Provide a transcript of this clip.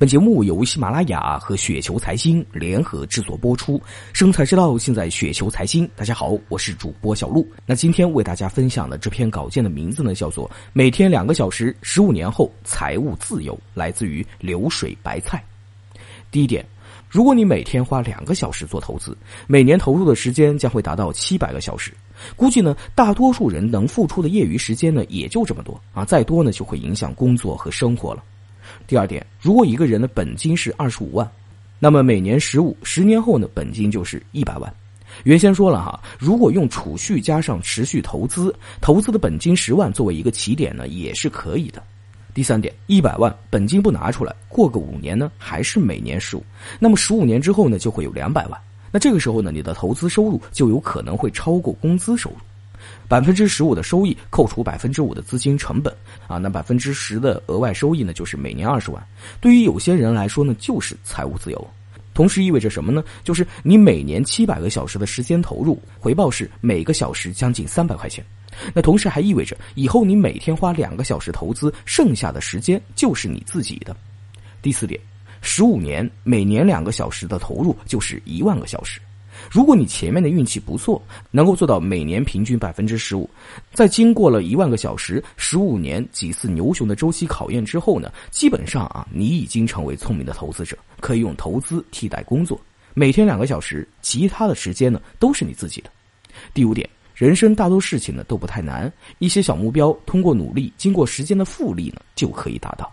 本节目由喜马拉雅和雪球财经联合制作播出，生财之道现在雪球财经。大家好，我是主播小璐。那今天为大家分享的这篇稿件的名字呢，叫做《每天两个小时，十五年后财务自由》，来自于流水白菜。第一点，如果你每天花两个小时做投资，每年投入的时间将会达到七百个小时。估计呢，大多数人能付出的业余时间呢，也就这么多啊，再多呢，就会影响工作和生活了。第二点，如果一个人的本金是二十五万，那么每年十五十年后呢，本金就是一百万。原先说了哈，如果用储蓄加上持续投资，投资的本金十万作为一个起点呢，也是可以的。第三点，一百万本金不拿出来，过个五年呢，还是每年十五，那么十五年之后呢，就会有两百万。那这个时候呢，你的投资收入就有可能会超过工资收入。百分之十五的收益扣除百分之五的资金成本啊，那百分之十的额外收益呢，就是每年二十万。对于有些人来说呢，就是财务自由。同时意味着什么呢？就是你每年七百个小时的时间投入，回报是每个小时将近三百块钱。那同时还意味着以后你每天花两个小时投资，剩下的时间就是你自己的。第四点，十五年每年两个小时的投入就是一万个小时。如果你前面的运气不错，能够做到每年平均百分之十五，在经过了一万个小时、十五年几次牛熊的周期考验之后呢，基本上啊，你已经成为聪明的投资者，可以用投资替代工作，每天两个小时，其他的时间呢都是你自己的。第五点，人生大多事情呢都不太难，一些小目标通过努力，经过时间的复利呢就可以达到。